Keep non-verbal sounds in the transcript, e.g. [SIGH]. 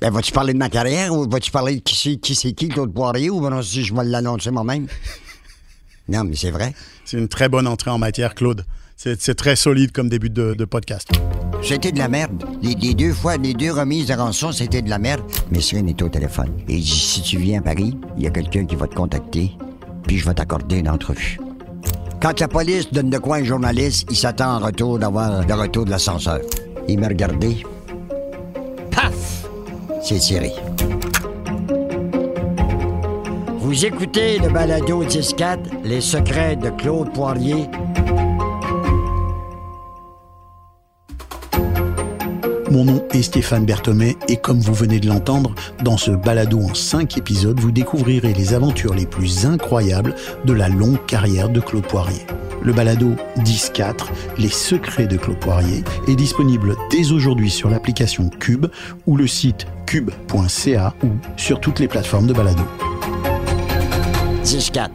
Ben, vas-tu parler de ma carrière ou vas-tu parler de qui c'est qui, c'est qui Claude Poirier ou ben non, si je vais l'annoncer moi-même? [LAUGHS] non, mais c'est vrai. C'est une très bonne entrée en matière, Claude. C'est très solide comme début de, de podcast. C'était de la merde. Les, les deux fois, les deux remises de rançon, c'était de la merde. Mais Cyril est au téléphone. Et il dit, si tu viens à Paris, il y a quelqu'un qui va te contacter, puis je vais t'accorder une entrevue. Quand la police donne de quoi un journaliste, il s'attend en retour d'avoir le retour de l'ascenseur. Il m'a regardé. Vous écoutez le balado 10-4, Les secrets de Claude Poirier, Mon nom est Stéphane Berthomé et comme vous venez de l'entendre, dans ce balado en 5 épisodes, vous découvrirez les aventures les plus incroyables de la longue carrière de Claude Poirier. Le balado 10-4, Les secrets de Claude Poirier, est disponible dès aujourd'hui sur l'application Cube ou le site cube.ca ou sur toutes les plateformes de balado. 10-4.